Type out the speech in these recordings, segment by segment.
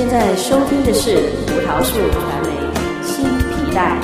现在收听的是葡萄树传媒新皮带，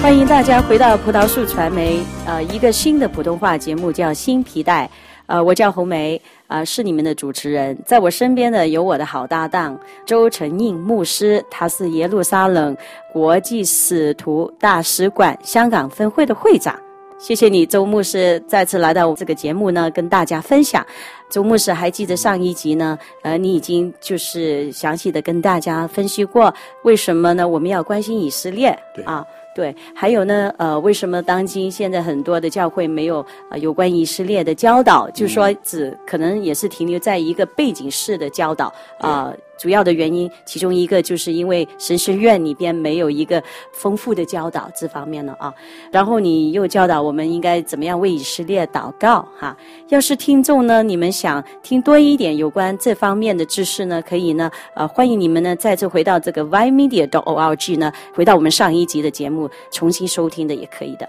欢迎大家回到葡萄树传媒，呃，一个新的普通话节目叫新皮带，呃，我叫红梅，啊、呃，是你们的主持人，在我身边的有我的好搭档周成印牧师，他是耶路撒冷国际使徒大使馆香港分会的会长。谢谢你，周牧师再次来到这个节目呢，跟大家分享。周牧师还记得上一集呢，呃，你已经就是详细的跟大家分析过，为什么呢？我们要关心以色列，啊，对，还有呢，呃，为什么当今现在很多的教会没有呃有关以色列的教导？就是说，只可能也是停留在一个背景式的教导啊。呃主要的原因，其中一个就是因为神学院里边没有一个丰富的教导这方面了啊。然后你又教导我们应该怎么样为以色列祷告哈。要是听众呢，你们想听多一点有关这方面的知识呢，可以呢，呃，欢迎你们呢再次回到这个 ymedia.org 呢，回到我们上一集的节目重新收听的也可以的。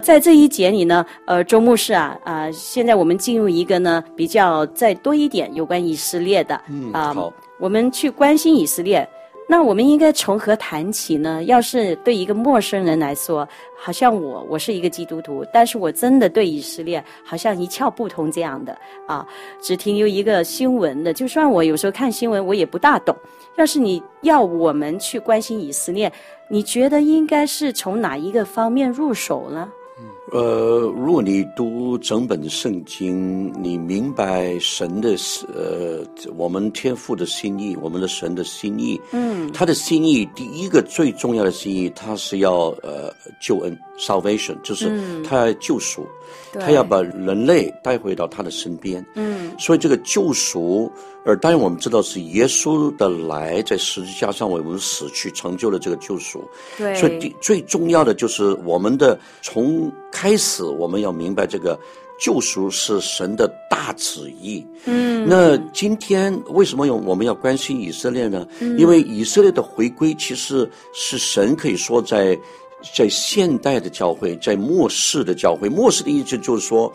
在这一节里呢，呃，周牧师啊，啊、呃，现在我们进入一个呢比较再多一点有关以色列的，嗯，呃、好。我们去关心以色列，那我们应该从何谈起呢？要是对一个陌生人来说，好像我我是一个基督徒，但是我真的对以色列好像一窍不通这样的啊，只停留一个新闻的。就算我有时候看新闻，我也不大懂。要是你要我们去关心以色列，你觉得应该是从哪一个方面入手呢？呃，如果你读整本圣经，你明白神的呃，我们天父的心意，我们的神的心意，嗯，他的心意第一个最重要的心意，他是要呃救恩 salvation，就是他要救赎，嗯，他要把人类带回到他的身边，嗯，所以这个救赎。而当然，我们知道是耶稣的来，在十字架上为我们死去，成就了这个救赎。对，所以最重要的就是我们的从开始，我们要明白这个救赎是神的大旨意。嗯，那今天为什么有我们要关心以色列呢？嗯，因为以色列的回归其实是神可以说在。在现代的教会，在末世的教会，末世的意思就是说，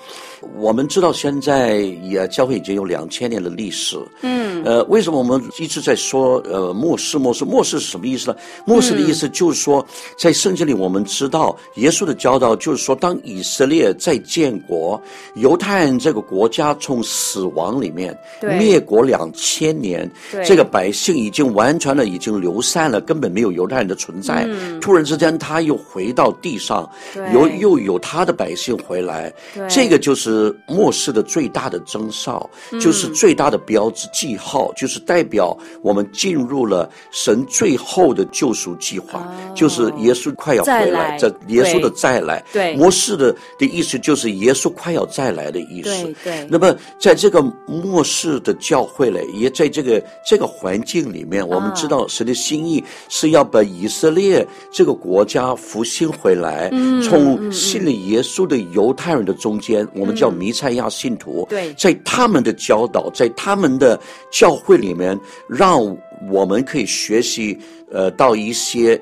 我们知道现在也教会已经有两千年的历史。嗯，呃，为什么我们一直在说呃末世末世末世是什么意思呢？末世的意思就是说，在圣经里我们知道耶稣的教导就是说，当以色列在建国，犹太人这个国家从死亡里面灭国两千年，这个百姓已经完全的已经流散了，根本没有犹太人的存在。嗯，突然之间他又回到地上，有又有他的百姓回来，这个就是末世的最大的征兆，就是最大的标志记号，就是代表我们进入了神最后的救赎计划，就是耶稣快要回来，这耶稣的再来。对，末世的的意思就是耶稣快要再来的意思。对对。那么在这个末世的教会呢，也在这个这个环境里面，我们知道神的心意是要把以色列这个国家。复兴回来，从信了耶稣的犹太人的中间，我们叫弥赛亚信徒。对，在他们的教导，在他们的教会里面，让我们可以学习，呃，到一些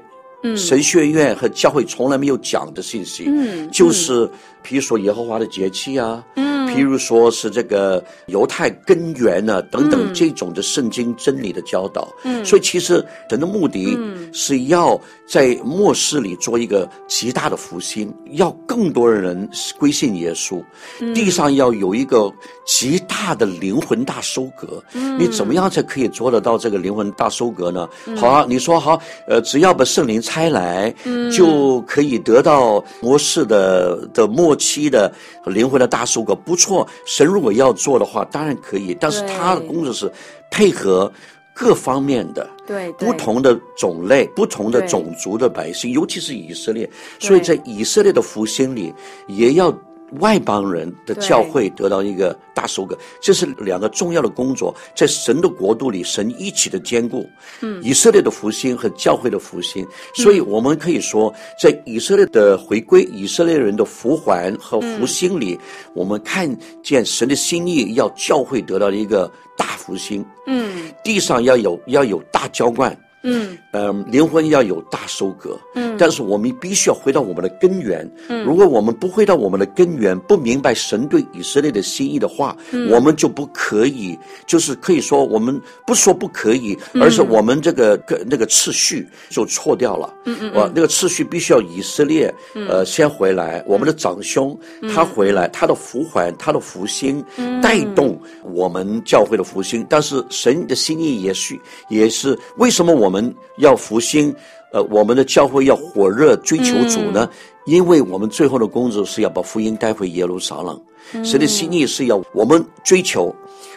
神学院和教会从来没有讲的信息。嗯，就是比如说耶和华的节气啊。嗯。譬如说是这个犹太根源呢，等等这种的圣经真理的教导，嗯，所以其实神的目的是要在末世里做一个极大的复兴，要更多的人归信耶稣，地上要有一个极大的灵魂大收割。你怎么样才可以做得到这个灵魂大收割呢？好啊，你说好，呃，只要把圣灵拆来，就可以得到末世的的末期的灵魂的大收割，不错。错，神如果要做的话，当然可以，但是他的工作是配合各方面的，对，不同的种类、不同的种族的百姓，尤其是以色列，所以在以色列的复兴里，也要。外邦人的教会得到一个大收割，这是两个重要的工作，在神的国度里，神一起的兼顾，嗯，以色列的复兴和教会的复兴，所以我们可以说，在以色列的回归、以色列人的复还和复兴里，我们看见神的心意，要教会得到一个大复兴，嗯，地上要有要有大浇灌。嗯，呃，灵魂要有大收割。嗯，但是我们必须要回到我们的根源。嗯，如果我们不回到我们的根源，不明白神对以色列的心意的话，嗯，我们就不可以，就是可以说我们不说不可以，而是我们这个个那个次序就错掉了。嗯嗯，我那个次序必须要以色列呃先回来，我们的长兄他回来，他的福环，他的福星，带动我们教会的福星。但是神的心意也是也是为什么我们要复兴？呃，我们的教会要火热追求主呢？因为我们最后的工作是要把福音带回耶路撒冷。神的心意是要我们追求，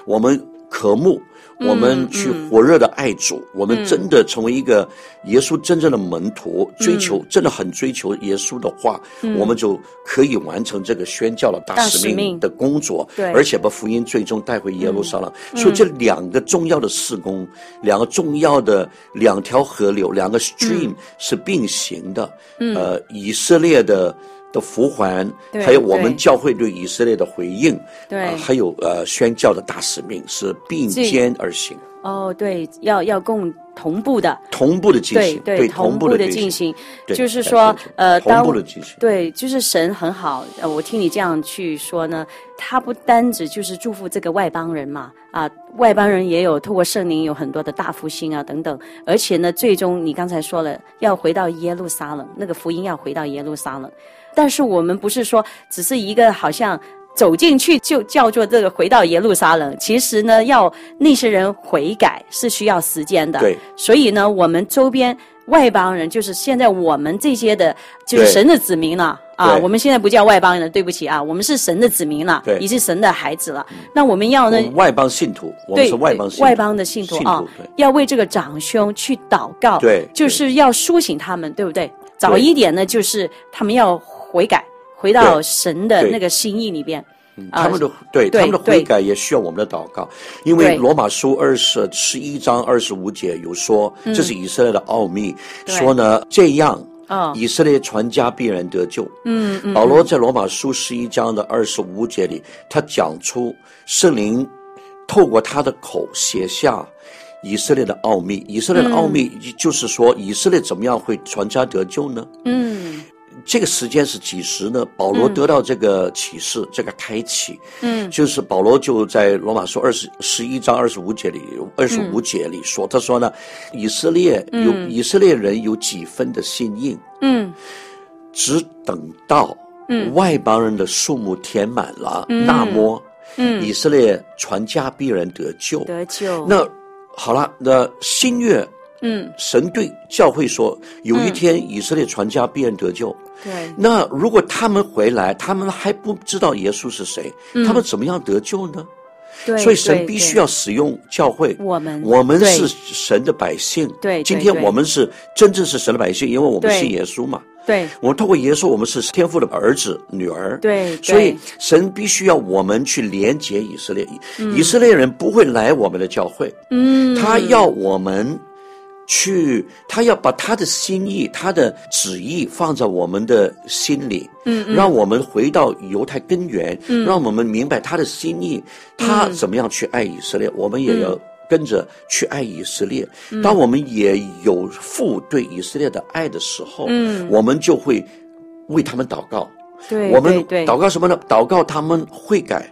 我们渴慕。我们去火热的爱主，我们真的成为一个耶稣真正的门徒，嗯、追求真的很追求耶稣的话，嗯、我们就可以完成这个宣教的大使命的工作，对，而且把福音最终带回耶路撒冷。嗯、所以这两个重要的事工，嗯、两个重要的两条河流，两个 stream、嗯、是并行的。嗯、呃，以色列的。的复还，还有我们教会对以色列的回应，对，呃、还有呃宣教的大使命是并肩而行。哦，对，要要共同步的，同步的进行，对对，同步的进行，就是说，呃，同步的进行，对，就是神很好。呃，我听你这样去说呢，他不单只就是祝福这个外邦人嘛，啊，外邦人也有透过圣灵有很多的大复兴啊等等，而且呢，最终你刚才说了，要回到耶路撒冷，那个福音要回到耶路撒冷。但是我们不是说只是一个好像走进去就叫做这个回到耶路撒冷，其实呢，要那些人悔改是需要时间的。对，所以呢，我们周边外邦人，就是现在我们这些的，就是神的子民了啊。我们现在不叫外邦人，对不起啊，我们是神的子民了，对，也是神的孩子了。那我们要呢？外邦信徒，我们是外邦信，外邦的信徒啊，要为这个长兄去祷告，对，就是要苏醒他们，对不对？早一点呢，就是他们要。悔改，回到神的那个心意里边。嗯，他们的对，对他们的悔改也需要我们的祷告，因为罗马书二十十一章二十五节有说，这是以色列的奥秘，说呢这样，以色列全家必然得救。嗯嗯。保罗在罗马书十一章的二十五节里，他讲出圣灵透过他的口写下以色列的奥秘。以色列的奥秘就是说，以色列怎么样会全家得救呢？嗯。这个时间是几时呢？保罗得到这个启示，嗯、这个开启，嗯，就是保罗就在罗马书二十十一章二十五节里，二十五节里说，嗯、他说呢，以色列有、嗯、以色列人有几分的信应，嗯，只等到外邦人的数目填满了，嗯、那么，嗯，以色列传家必然得救，得救。那好了，那新月。嗯，神对教会说，有一天以色列传家必然得救。对，那如果他们回来，他们还不知道耶稣是谁，他们怎么样得救呢？对，所以神必须要使用教会。我们我们是神的百姓。对，今天我们是真正是神的百姓，因为我们信耶稣嘛。对，我们透过耶稣，我们是天父的儿子、女儿。对，所以神必须要我们去连接以色列。以色列人不会来我们的教会。嗯，他要我们。去，他要把他的心意、他的旨意放在我们的心里，嗯，嗯，让我们回到犹太根源，嗯，让我们明白他的心意，他怎么样去爱以色列，嗯，我们也要跟着去爱以色列。嗯，当我们也有父对以色列的爱的时候，嗯，我们就会为他们祷告。对，我们祷告什么呢？祷告他们悔改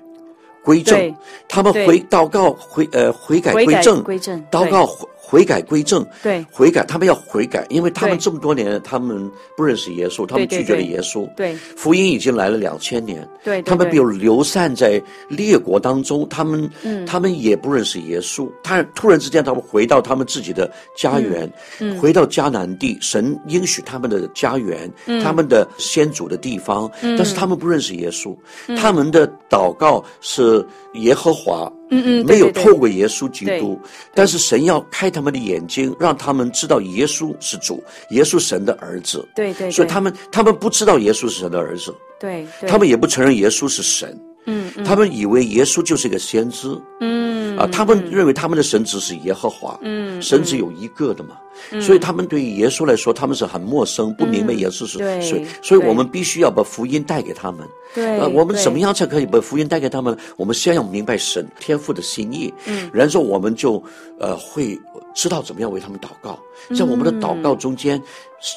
归正，他们回祷告回呃悔改归正，归正祷告。悔改归正，对，悔改，他们要悔改，因为他们这么多年，他们不认识耶稣，他们拒绝了耶稣，对，福音已经来了两千年，对，他们比如流散在列国当中，他们，他们也不认识耶稣，他突然之间，他们回到他们自己的家园，回到迦南地，神应许他们的家园，他们的先祖的地方，但是他们不认识耶稣，他们的祷告是耶和华。嗯嗯，没有透过耶稣基督，但是神要开他们的眼睛，让他们知道耶稣是主，耶稣神的儿子。对对，所以他们他们不知道耶稣是神的儿子。对，他们也不承认耶稣是神。嗯，他们以为耶稣就是一个先知。嗯，嗯啊，他们认为他们的神只是耶和华，嗯，神只有一个的嘛，嗯、所以他们对于耶稣来说，他们是很陌生，不明白耶稣是谁，嗯、所以我们必须要把福音带给他们。对，啊，我们怎么样才可以把福音带给他们？我们先要明白神天父的心意，嗯，然后我们就呃会知道怎么样为他们祷告，在我们的祷告中间，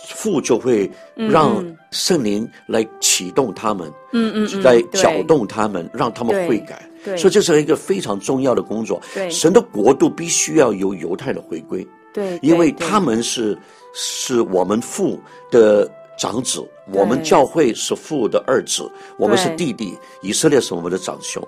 父就会让圣灵来启动他们，嗯嗯，来搅动他们，让他们悔改。对，所以这是一个非常重要的工作。对，神的国度必须要由犹太的回归。对，因为他们是是我们父的长子，我们教会是父的二子，我们是弟弟，以色列是我们的长兄。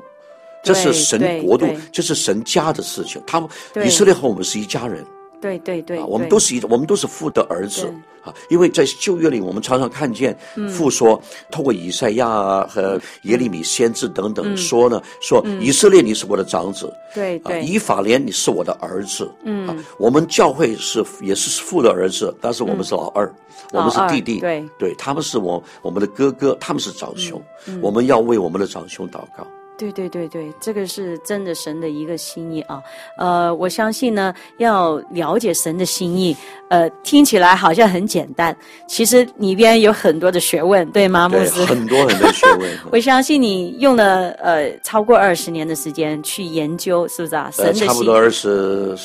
这是神国度，这是神家的事情。他们以色列和我们是一家人。对对对，我们都是一，我们都是父的儿子啊！因为在旧约里，我们常常看见父说，透过以赛亚啊和耶利米先知等等说呢，说以色列你是我的长子，对对，以法莲你是我的儿子，嗯，我们教会是也是父的儿子，但是我们是老二，我们是弟弟，对。对，他们是我我们的哥哥，他们是长兄，我们要为我们的长兄祷告。对对对对，这个是真的神的一个心意啊！呃，我相信呢，要了解神的心意，呃，听起来好像很简单，其实里边有很多的学问，对吗，牧师？很多很多学问。我相信你用了呃超过二十年的时间去研究，是不是啊？神的心意。差不多二十。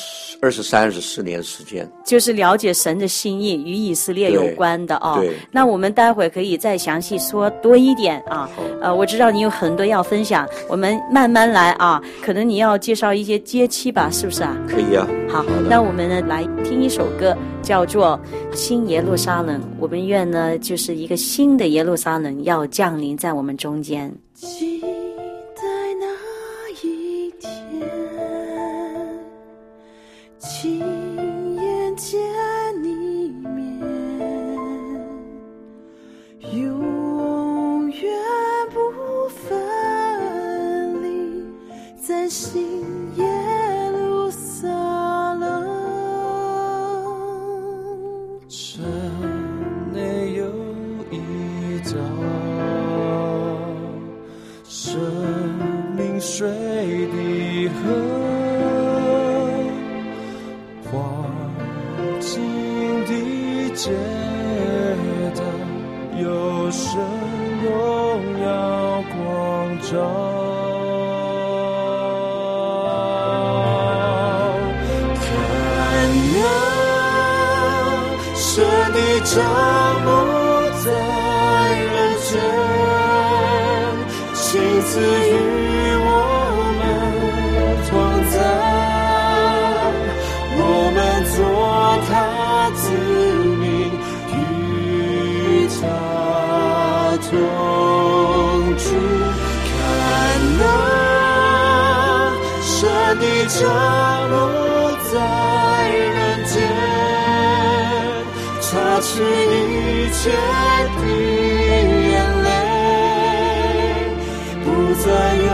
二十三、二十四年时间，就是了解神的心意与以色列有关的啊。对，那我们待会可以再详细说多一点啊。呃，我知道你有很多要分享，我们慢慢来啊。可能你要介绍一些阶期吧，是不是啊？可以啊。好，那我们呢来听一首歌，叫做《新耶路撒冷》。我们愿呢就是一个新的耶路撒冷要降临在我们中间。亲落在人间，擦去一切的眼泪，不再有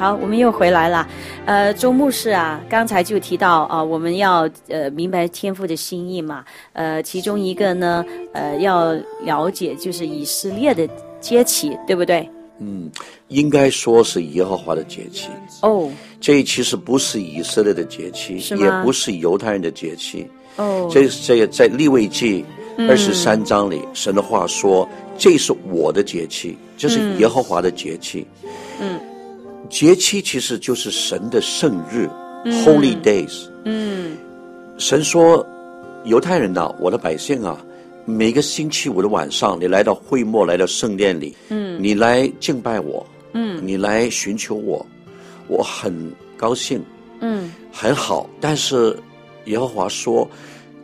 好，我们又回来了。呃，周牧师啊，刚才就提到啊，我们要呃明白天父的心意嘛。呃，其中一个呢，呃，要了解就是以色列的节气，对不对？嗯，应该说是耶和华的节气。哦，这其实不是以色列的节气，也不是犹太人的节气。哦，这这在利未记二十三章里，嗯、神的话说：“这是我的节气，这是耶和华的节气。”嗯。嗯节期其实就是神的圣日，嗯，Holy Days。嗯，神说，犹太人呐，我的百姓啊，每个星期五的晚上，你来到会幕，来到圣殿里，嗯，你来敬拜我，嗯，你来寻求我，我很高兴，嗯，很好。但是耶和华说，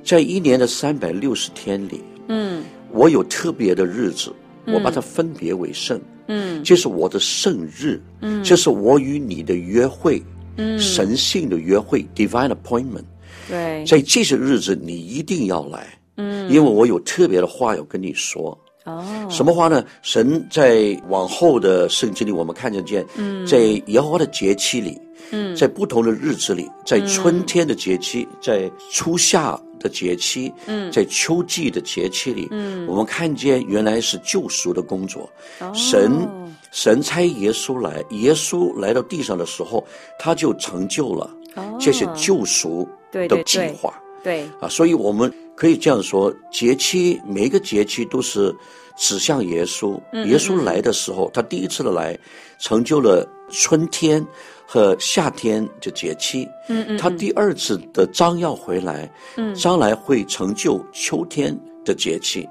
在一年的三百六十天里，嗯，我有特别的日子，我把它分别为圣。嗯，这是我的圣日，嗯，这是我与你的约会，嗯，神性的约会，divine appointment。对，在这些日子你一定要来，嗯，因为我有特别的话要跟你说。哦，什么话呢？神在往后的圣经里，我们看得见，嗯，在耶和华的节期里，嗯，在不同的日子里，在春天的节期，在初夏的节期，嗯，在秋季的节期里，嗯，我们看见原来是救赎的工作。哦，神神差耶稣来，耶稣来到地上的时候，他就成就了这些救赎的计划。对啊，所以我们可以这样说：节期每一个节期都是指向耶稣。耶稣来的时候，他第一次的来，成就了春天和夏天就节气。嗯，嗯嗯，他第二次的张要回来，嗯，将来会成就秋天的节气。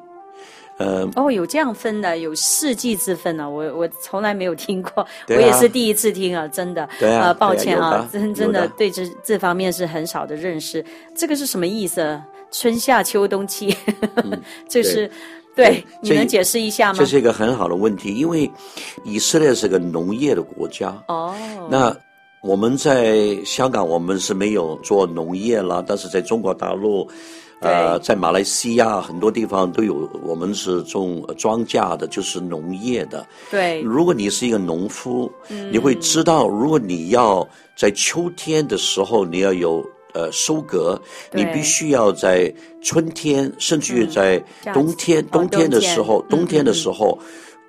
呃，哦，有这样分的，有四季之分呢。我我从来没有听过，啊、我也是第一次听啊，真的。对啊，呃、抱歉啊，啊真真的对这这方面是很少的认识。这个是什么意思？春夏秋冬期，嗯、这是对，你能解释一下吗？这是一个很好的问题，因为以色列是个农业的国家。哦，那我们在香港，我们是没有做农业啦，但是在中国大陆。呃，在马来西亚很多地方都有，我们是种庄稼的，就是农业的。对，如果你是一个农夫，嗯，你会知道，如果你要在秋天的时候你要有呃收割，你必须要在春天，甚至于在冬天，嗯，冬天的时候，冬天。的时候，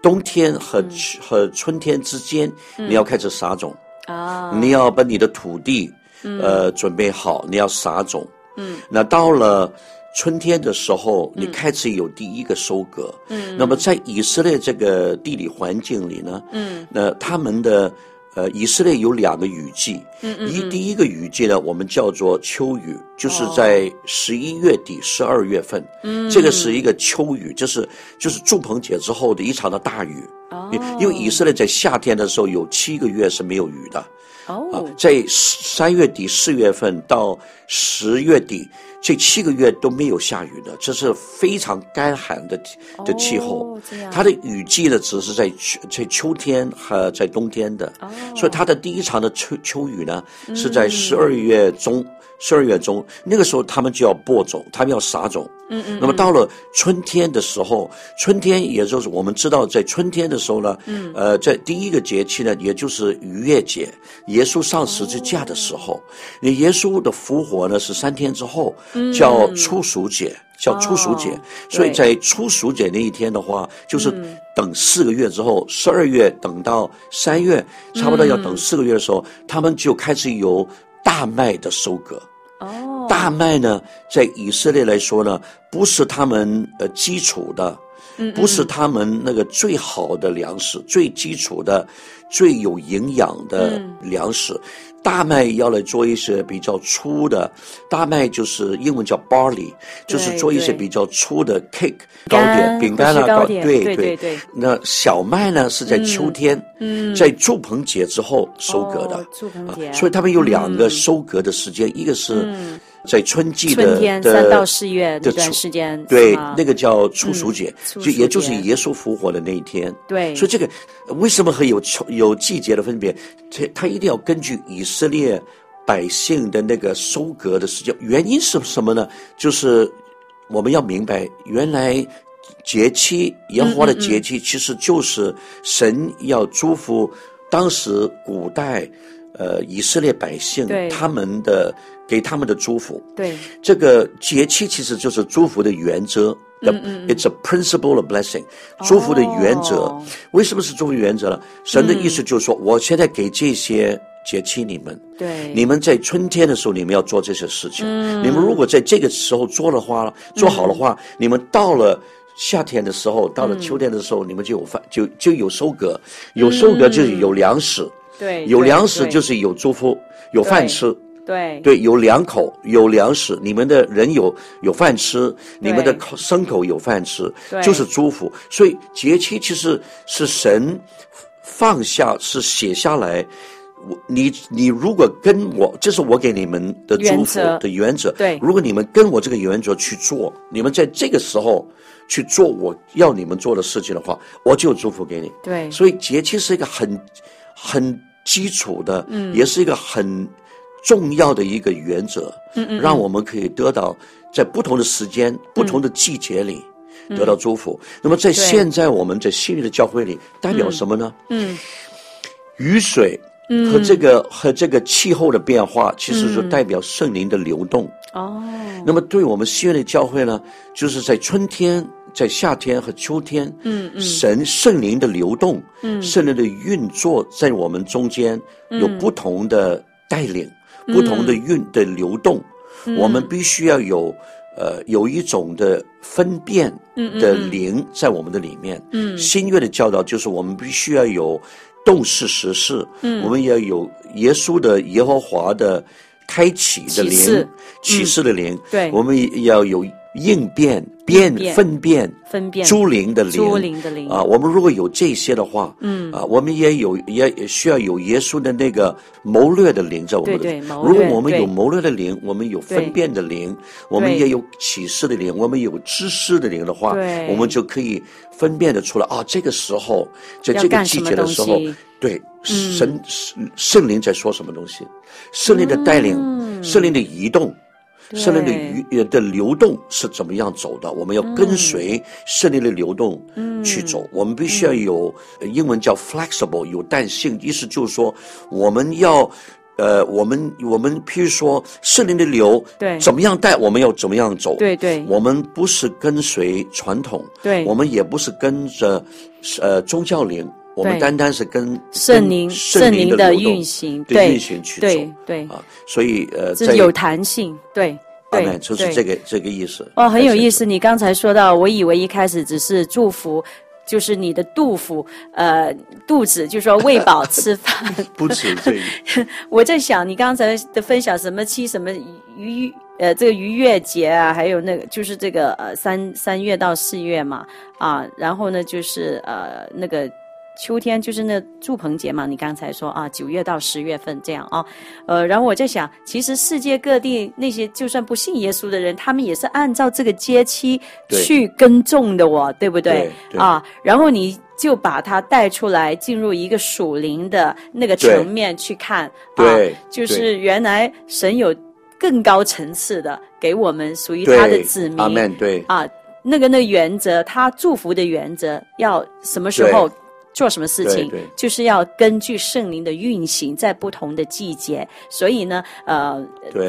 冬天和和春天之间，你要开始撒种啊，你要把你的土地呃准备好，你要撒种。嗯，那到了春天的时候，你开始有第一个收割。嗯，那么在以色列这个地理环境里呢，嗯，那他们的呃，以色列有两个雨季。嗯嗯，一第一个雨季呢，我们叫做秋雨，就是在十一月底、十二月份。嗯，这个是一个秋雨，就是就是住棚节之后的一场的大雨。哦，因为以色列在夏天的时候有七个月是没有雨的。哦、oh. 啊，在三月底四月份到十月底这七个月都没有下雨的，这是非常干旱的的气候。Oh, 它的雨季呢，只是在秋在秋天和在冬天的。哦，oh. 所以它的第一场的秋秋雨呢，是在十二月中。十二月中，那个时候他们就要播种，他们要撒种。嗯嗯。那么到了春天的时候，春天也就是我们知道，在春天的时候呢，嗯，呃，在第一个节气呢，也就是逾越节，耶稣上十字架的时候，那耶稣的复活呢是三天之后，叫初熟节，叫初熟节。所以在初熟节那一天的话，就是等四个月之后，十二月等到三月，差不多要等四个月的时候，嗯、他们就开始有大麦的收割。哦，大麦呢，在以色列来说呢，不是他们呃基础的，不是他们那个最好的粮食，最基础的、最有营养的粮食。嗯大麦要来做一些比较粗的，大麦就是英文叫 barley，就是做一些比较粗的 cake 糕点、饼干啊糕点。对对对，那小麦呢是在秋天，嗯，在祝棚节之后收割的。祝棚节。所以他们有两个收割的时间，一个是。在春季的春天三到四月这段时间，对，那个叫初暑节，就也就是耶稣复活的那一天。对，所以这个为什么会有秋有季节的分别？他他一定要根据以色列百姓的那个收割的时间。原因是什么呢？就是我们要明白，原来节期耶和华的节期其实就是神要祝福当时古代呃以色列百姓他们的。给他们的祝福，对。这个节气其实就是祝福的原则。嗯嗯，It's a principle of blessing，祝福的原则。哦、为什么是祝福原则呢？神的意思就是说，嗯、我现在给这些节气你们，对，你们在春天的时候你们要做这些事情。嗯，你们如果在这个时候做的话，做好的话，嗯、你们到了夏天的时候，到了秋天的时候，嗯、你们就有饭，就就有收割，有收割就是有粮食。嗯、对，有粮食就是有祝福，有饭吃。对对，有两口有粮食，你们的人有有饭吃，你们的口牲口有饭吃，就是祝福。所以节期其实是神放下，是写下来。我你你如果跟我，这是我给你们的祝福的原则。对，如果你们跟我这个原则去做，你们在这个时候去做我要你们做的事情的话，我就祝福给你。对，所以节期是一个很很基础的，嗯，也是一个很。重要的一个原则，嗯嗯，让我们可以得到在不同的时间、嗯、不同的季节里得到祝福。嗯、那么在现在我们在新约的教会里，代表什么呢？嗯，雨水和这个、嗯、和这个气候的变化，其实是代表圣灵的流动。哦、嗯，那么对我们新约的教会呢，就是在春天、在夏天和秋天，嗯嗯，神圣灵的流动，嗯，圣灵的运作在我们中间有不同的带领。不同的运的流动，嗯、我们必须要有，呃，有一种的分辨的灵在我们的里面。嗯，新月的教导就是我们必须要有动视实事，嗯，我们要有耶稣的耶和华的开启的灵，启示的灵，对，我们也要有。应变、变、分辨、分辨、诸灵的灵、诸灵的灵。啊！我们如果有这些的话，嗯。啊，我们也有也也需要有耶稣的那个谋略的灵在我们的。对对，如果我们有谋略的灵，我们有分辨的灵，我们也有启示的灵，我们有知识的灵的话，我们就可以分辨得出来啊！这个时候，在这个季节的时候，对神圣灵在说什么东西，圣灵的带领，圣灵的移动。圣灵的余的流动是怎么样走的？我们要跟随圣灵的流动去走。嗯、我们必须要有、嗯、英文叫 flexible，有弹性。意思就是说，我们要呃，我们我们譬如说圣灵的流，对，怎么样带，我们要怎么样走。对对，我们不是跟随传统，对，我们也不是跟着呃宗教灵，我们单单是跟圣灵圣灵的运行，对运行去走，对对啊。所以呃，这有弹性，对。对，就是这个这个意思。哦，很有意思。你刚才说到，我以为一开始只是祝福，就是你的肚腹，呃，肚子，就是说喂饱 吃饭。不止这个。我在想，你刚才的分享，什么七什么逾呃这个逾越节啊，还有那个就是这个呃三三月到四月嘛啊，然后呢就是呃那个。秋天就是那祝棚节嘛，你刚才说啊，九月到十月份这样啊，呃，然后我在想，其实世界各地那些就算不信耶稣的人，他们也是按照这个节期去耕种的哦，对，不对？对对。啊，然后你就把它带出来，进入一个属灵的那个层面去看，对啊，就是原来神有更高层次的给我们属于他的子民，啊，那个那个原则，他祝福的原则要什么时候？做什么事情，对对就是要根据圣灵的运行，在不同的季节。所以呢，呃，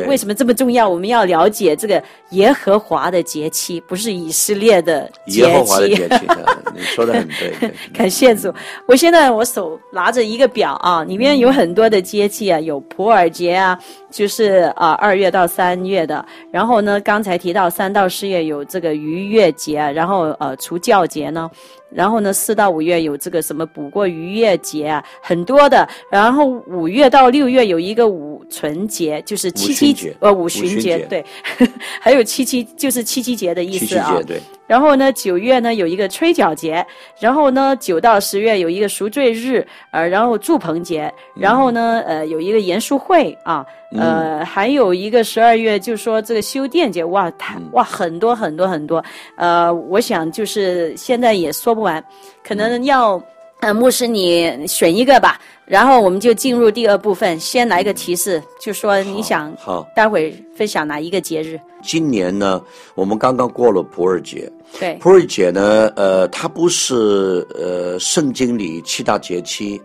为什么这么重要？我们要了解这个耶和华的节期，不是以色列的节期。耶和华的节期，你说的很对。对感谢主！我现在我手拿着一个表啊，里面有很多的节气啊，有普尔节啊。就是啊，二月到三月的，然后呢，刚才提到三到四月有这个逾越节，然后呃除教节呢，然后呢四到五月有这个什么补过逾越节啊，很多的，然后五月到六月有一个五纯节，就是七七呃五旬节，对，还有七七就是七七节的意思啊。对。然后呢，九月呢有一个吹角节，然后呢九到十月有一个赎罪日，呃，然后祝棚节，然后呢呃有一个严肃会啊，呃还有一个十二月就说这个修殿节，哇，太哇很多很多很多，呃，我想就是现在也说不完，可能要。呃，牧师，你选一个吧，然后我们就进入第二部分。先来个提示，就说你想好，待会分享哪一个节日？今年呢，我们刚刚过了普洱节。对，普洱节呢，呃，它不是呃圣经里七大节期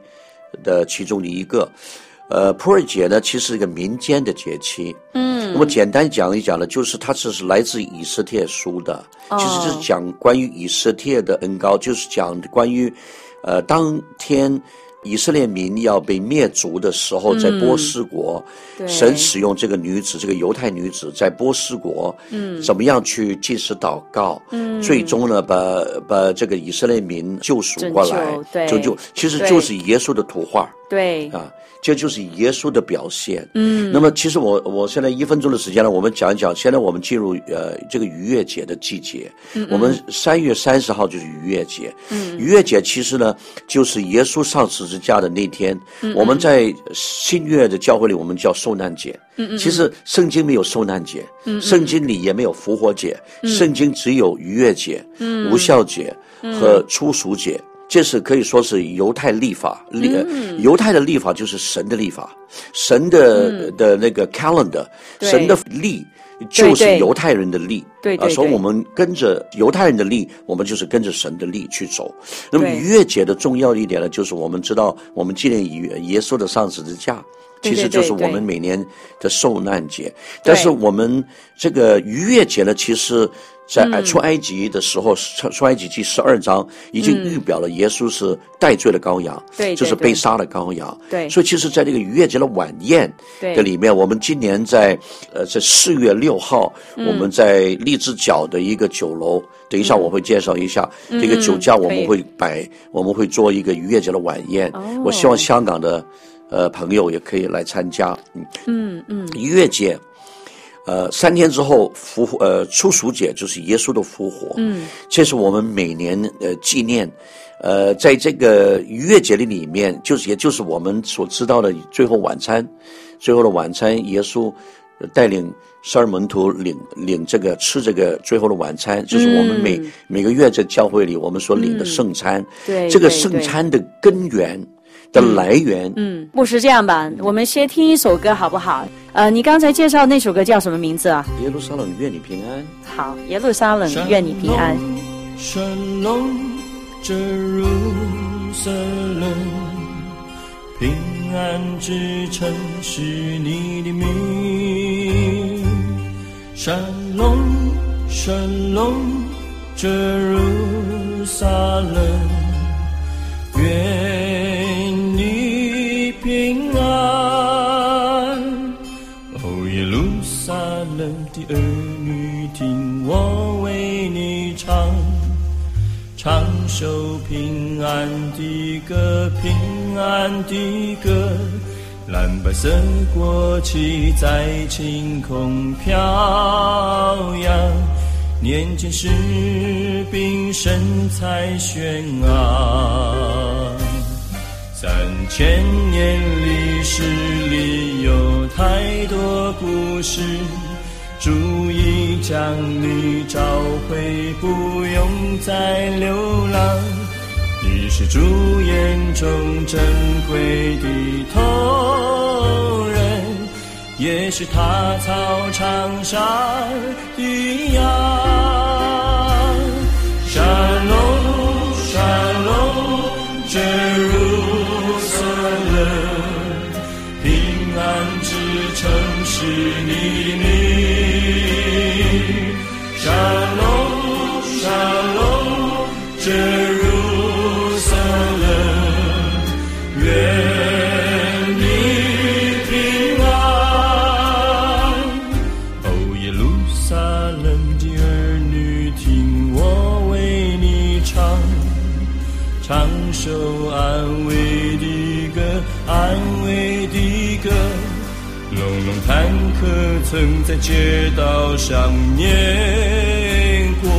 的其中的一个。呃，普洱节呢，其实是一个民间的节期。嗯，那么简单讲一讲呢，就是它这是来自以色列书的，哦、其实就是讲关于以色列的恩膏，就是讲关于。呃，当天以色列民要被灭族的时候，在波斯国，嗯、神使用这个女子，这个犹太女子，在波斯国，嗯，怎么样去进食祷告，嗯，最终呢，把把这个以色列民救赎过来，对，拯救，其实就是耶稣的图画，对，啊。这就是耶稣的表现。嗯，那么其实我我现在一分钟的时间呢，我们讲一讲。现在我们进入呃这个逾越节的季节。嗯，我们三月三十号就是逾越节。嗯，逾越节其实呢就是耶稣上十字架的那天。嗯，我们在新月的教会里，我们叫受难节。嗯嗯，其实圣经没有受难节。嗯，圣经里也没有复活节。嗯，圣经只有逾越节、嗯、无效节和初熟节。这是可以说是犹太立法，犹太的立法就是神的立法，神的、嗯、的那个 calendar，神的历就是犹太人的历，对对，啊，所以我们跟着犹太人的历，我们就是跟着神的历去走。那么逾越节的重要一点呢，就是我们知道，我们纪念耶耶稣的上十字架，其实就是我们每年的受难节。但是我们这个逾越节呢，其实。在出埃及的时候，出、嗯、出埃及记十二章已经预表了耶稣是代罪的羔羊，对、嗯，就是被杀的羔羊，对。所以其实，在这个逾越节的晚宴的里面，我们今年在呃在四月六号、嗯，我们在荔枝角的一个酒楼，等一下我会介绍一下、嗯、这个酒家，我们会摆、嗯，我们会做一个逾越节的晚宴。哦，我希望香港的呃朋友也可以来参加。嗯。嗯嗯，逾越节。呃，三天之后复活，呃，初熟节就是耶稣的复活。嗯，这是我们每年呃纪念，呃，在这个逾越节的里面，就是也就是我们所知道的最后晚餐，最后的晚餐，耶稣带领十二门徒领领这个吃这个最后的晚餐，就是我们每、嗯、每个月在教会里我们所领的圣餐。嗯、对，这个圣餐的根源。的来源，嗯，牧师这样吧，我们先听一首歌好不好？呃，你刚才介绍那首歌叫什么名字啊？耶路撒冷愿你平安。好，耶路撒冷愿你平安。神龙，这如色冷，平安之城是你的名。圣龙，神龙，这如撒冷，愿。儿女，听我为你唱，唱首平安的歌，平安的歌。蓝白色国旗在晴空飘扬，年轻士兵神采轩昂。三千年历史里有太多故事，主已将你找回，不用再流浪。你是主眼中珍贵的头人，也是他草场上一样。山，龙。在街道上碾过，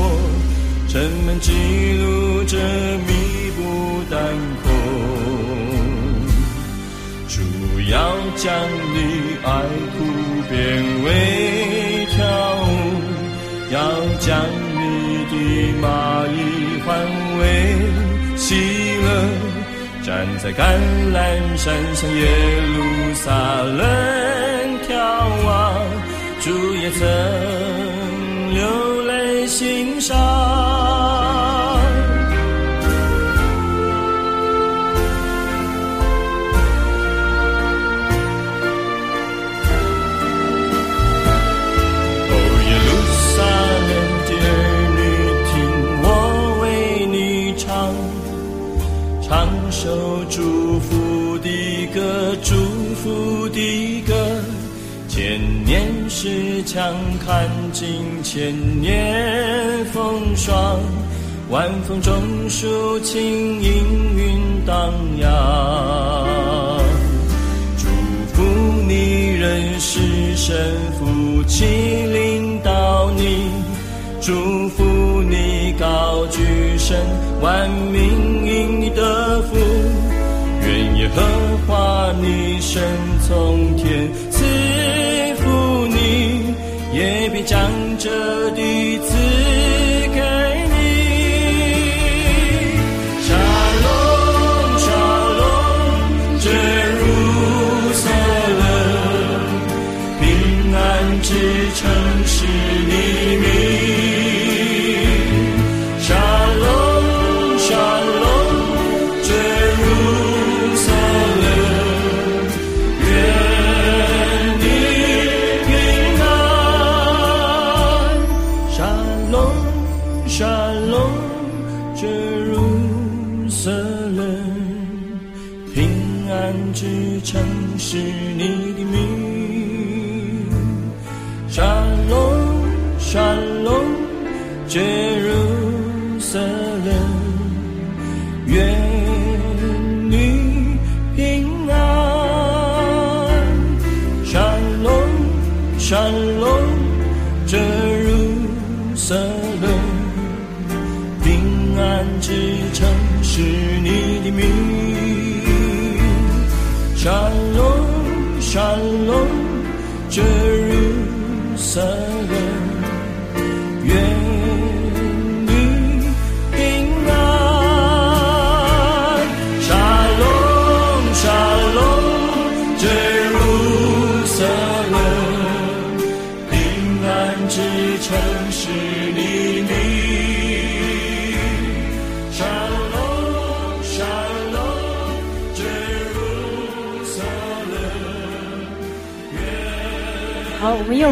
城门记录着密不丹空。主要将你爱哭变为跳舞，要将你的蚂蚁换为喜乐。站在橄榄山上，耶路撒冷，也曾流泪心伤。墙看尽千年风霜，晚风中抒情，阴云荡漾。祝福你人世神福气临到你，祝福你高举神万民因你得福。愿耶和华你神从长着的刺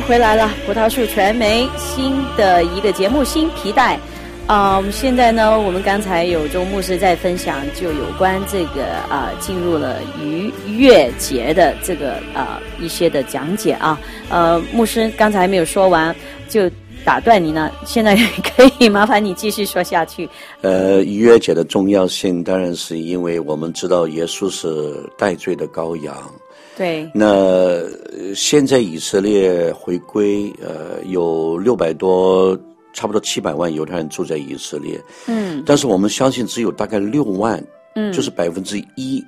回来了。葡萄树传媒新的一个节目新皮带啊，我们现在呢，我们刚才有周牧师在分享，就有关这个啊，进入了逾越节的这个啊一些的讲解啊。呃，牧师刚才没有说完，就打断你呢。现在可以麻烦你继续说下去。呃，逾越节的重要性，当然是因为我们知道耶稣是代罪的羔羊。对，那现在以色列回归，呃，有六百多，差不多七百万犹太人住在以色列。嗯，但是我们相信只有大概六万，嗯，就是百分之一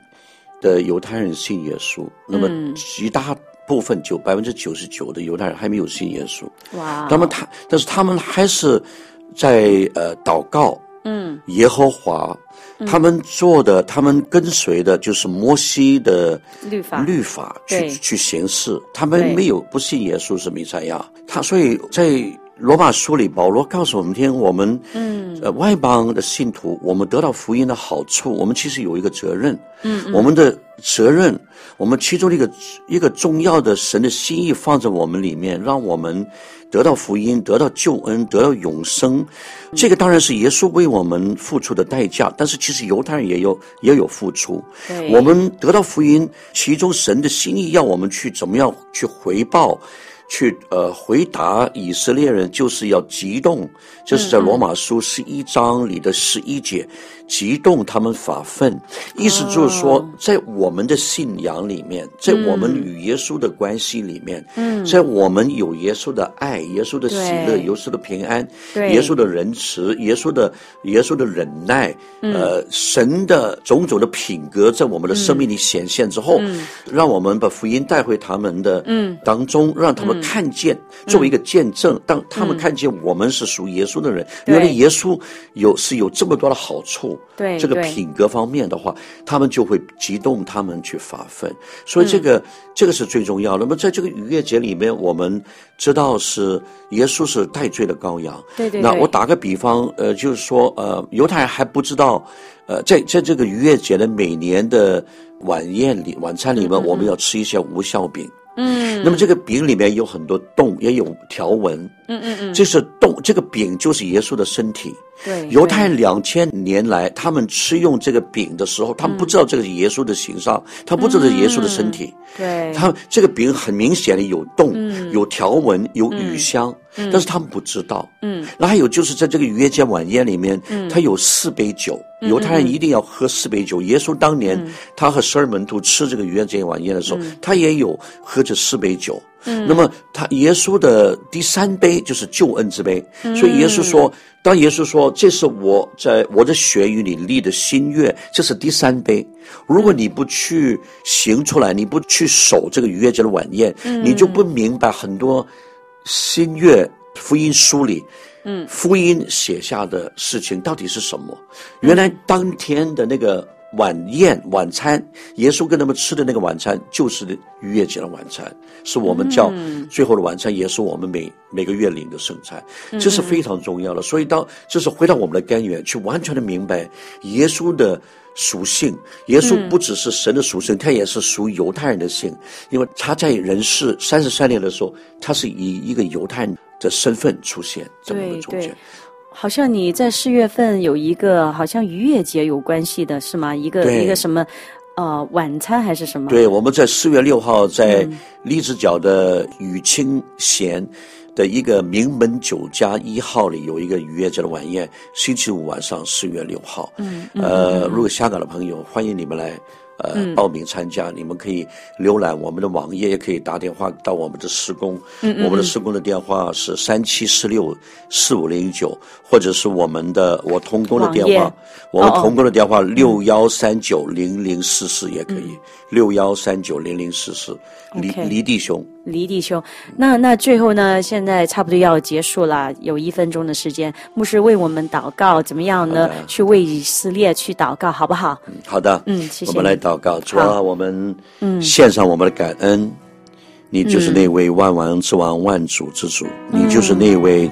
的犹太人信耶稣。嗯，那么极大部分九百分之九十九的犹太人还没有信耶稣。哇，那么他，但是他们还是在呃祷告。嗯，耶和华。他们做的，他们跟随的，就是摩西的律法，律法去去行事。他们没有不信耶稣是弥赛亚。他所以在罗马书里，保罗告诉我们听，我们嗯，呃，外邦的信徒，我们得到福音的好处，我们其实有一个责任，嗯，嗯，我们的责任，我们其中的一个一个重要的神的心意放在我们里面，让我们得到福音，得到救恩，得到永生。这个当然是耶稣为我们付出的代价，但是其实犹太人也有也有付出。对，我们得到福音，其中神的心意要我们去怎么样去回报。去呃回答以色列人，就是要激动，就是在罗马书十一章里的十一节，激动他们发愤，意思就是说，在我们的信仰里面，在我们与耶稣的关系里面，嗯，在我们有耶稣的爱、耶稣的喜乐、耶稣的平安、耶稣的仁慈、耶稣的耶稣的忍耐，呃，神的种种的品格在我们的生命里显现之后，让我们把福音带回他们的嗯。当中，让他们。看见作为一个见证，当他们看见我们是属耶稣的人，原来耶稣有是有这么多的好处，对这个品格方面的话，他们就会激动他们去发奋。所以这个这个是最重要的。那么在这个逾越节里面，我们知道是耶稣是代罪的羔羊。对对。那我打个比方，呃，就是说，呃，犹太人还不知道，呃，在在这个逾越节的每年的晚宴里、晚餐里面，我们要吃一些无效饼。嗯，那么这个饼里面有很多洞，也有条纹。嗯嗯嗯，这是洞，这个饼就是耶稣的身体。对，犹太两千年来，他们吃用这个饼的时候，他们不知道这个是耶稣的形象，他不知道是耶稣的身体。对，他这个饼很明显的有洞，有条纹，有雨香，但是他们不知道。嗯，那还有就是在这个逾越节晚宴里面，他有四杯酒，犹太人一定要喝四杯酒。耶稣当年他和十二门徒吃这个逾越节晚宴的时候，他也有喝这四杯酒。嗯，那么他耶稣的第三杯就是救恩之杯，所以耶稣说，当耶稣说，这是我在我的血与你立的新约，这是第三杯。如果你不去行出来，你不去守这个逾越节的晚宴，你就不明白很多新月福音书里，嗯，福音写下的事情到底是什么。原来当天的那个。晚宴晚餐，耶稣跟他们吃的那个晚餐，就是逾越节的晚餐，是我们叫最后的晚餐，也是我们每每个月领的圣餐，这是非常重要的。所以当这是回到我们的根源，去完全的明白耶稣的属性。耶稣不只是神的属性，他也是属犹太人的性，因为他在人世三十三年的时候，他是以一个犹太人的身份出现这么个中间。好像你在四月份有一个好像逾越节有关系的是吗？一个一个什么，呃，晚餐还是什么？对，我们在四月六号在荔枝角的雨清贤的一个名门酒家一号里有一个愉悦节的晚宴，星期五晚上四月六号。嗯，呃，如果香港的朋友，欢迎你们来。呃，报名参加，嗯、你们可以浏览我们的网页，也可以打电话到我们的施工。嗯嗯，我们的施工的电话是三七四六四五零九，或者是我们的我同工的电话，页我们同工的电话六幺三九零零四四也可以，六幺三九零零四四。黎黎弟兄，黎弟兄，那那最后呢？现在差不多要结束了，有一分钟的时间，牧师为我们祷告，怎么样呢？去为以色列去祷告，好不好？嗯，好的，嗯，谢谢。我们来祷告，主啊，我们嗯献上我们的感恩，嗯、你就是那位万王之王、万主之主，嗯、你就是那位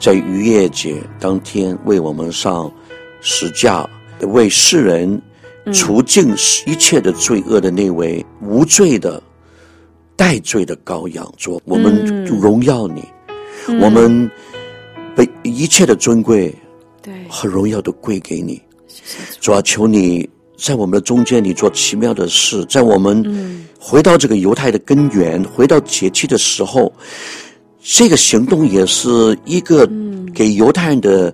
在逾越节当天为我们上十架，为世人除尽一切的罪恶的那位无罪的。代罪的羔羊，主，我们荣耀你，嗯、我们被一切的尊贵，对。和荣耀都归给你。主。啊，求你在我们的中间，你做奇妙的事，在我们回到这个犹太的根源，回到节期的时候，这个行动也是一个给犹太人的。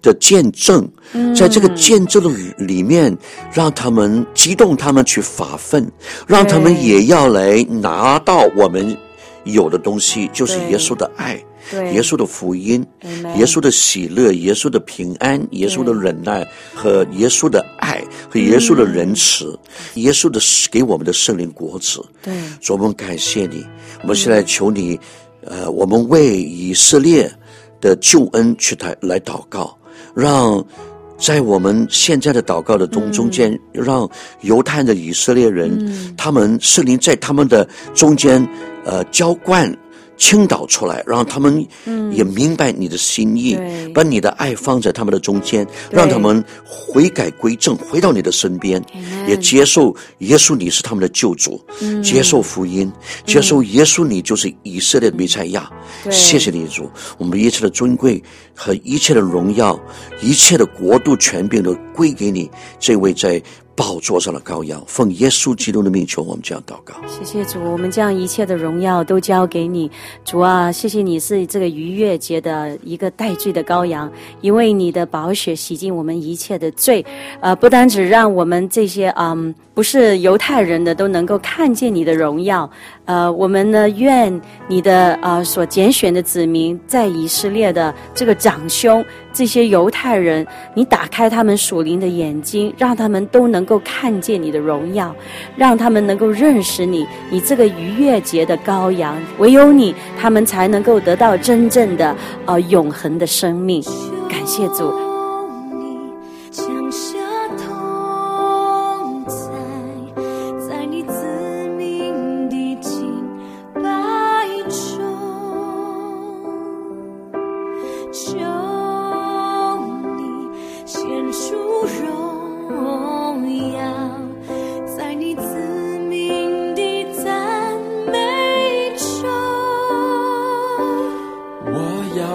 的见证，在这个见证的里面，让他们激动，他们去发奋，让他们也要来拿到我们有的东西，就是耶稣的爱，耶稣的福音，耶稣的喜乐，耶稣的平安，耶稣的忍耐和耶稣的爱和耶稣的仁慈，耶稣的给我们的圣灵果子。对，所以我们感谢你，我们现在求你，呃，我们为以色列的救恩去来来祷告。让在我们现在的祷告的中中间，嗯、让犹太的以色列人，嗯、他们圣灵在他们的中间，呃，浇灌倾倒出来，让他们也明白你的心意，嗯、把你的爱放在他们的中间，让他们悔改归正，回到你的身边，也接受耶稣你是他们的救主，嗯、接受福音，接受耶稣你就是以色列的弥赛亚。谢谢你主，我们一切的尊贵和一切的荣耀，一切的国度权柄都归给你，这位在。宝座上的羔羊，奉耶稣基督的命求，我们这样祷告。谢谢主，我们将一切的荣耀都交给你，主啊，谢谢你是这个逾越节的一个代罪的羔羊，因为你的宝血洗净我们一切的罪，呃，不单只让我们这些嗯不是犹太人的都能够看见你的荣耀，呃，我们呢愿你的呃所拣选的子民在以色列的这个长兄。这些犹太人，你打开他们属灵的眼睛，让他们都能够看见你的荣耀，让他们能够认识你，你这个逾越节的羔羊，唯有你，他们才能够得到真正的呃永恒的生命。感谢主。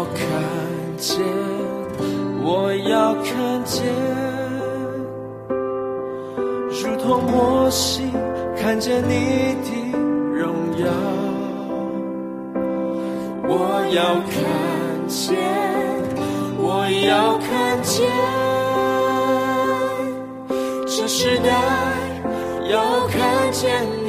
我看见，我要看见，如同魔星看见你的荣耀。我要看见，我要看见，这时代要看见。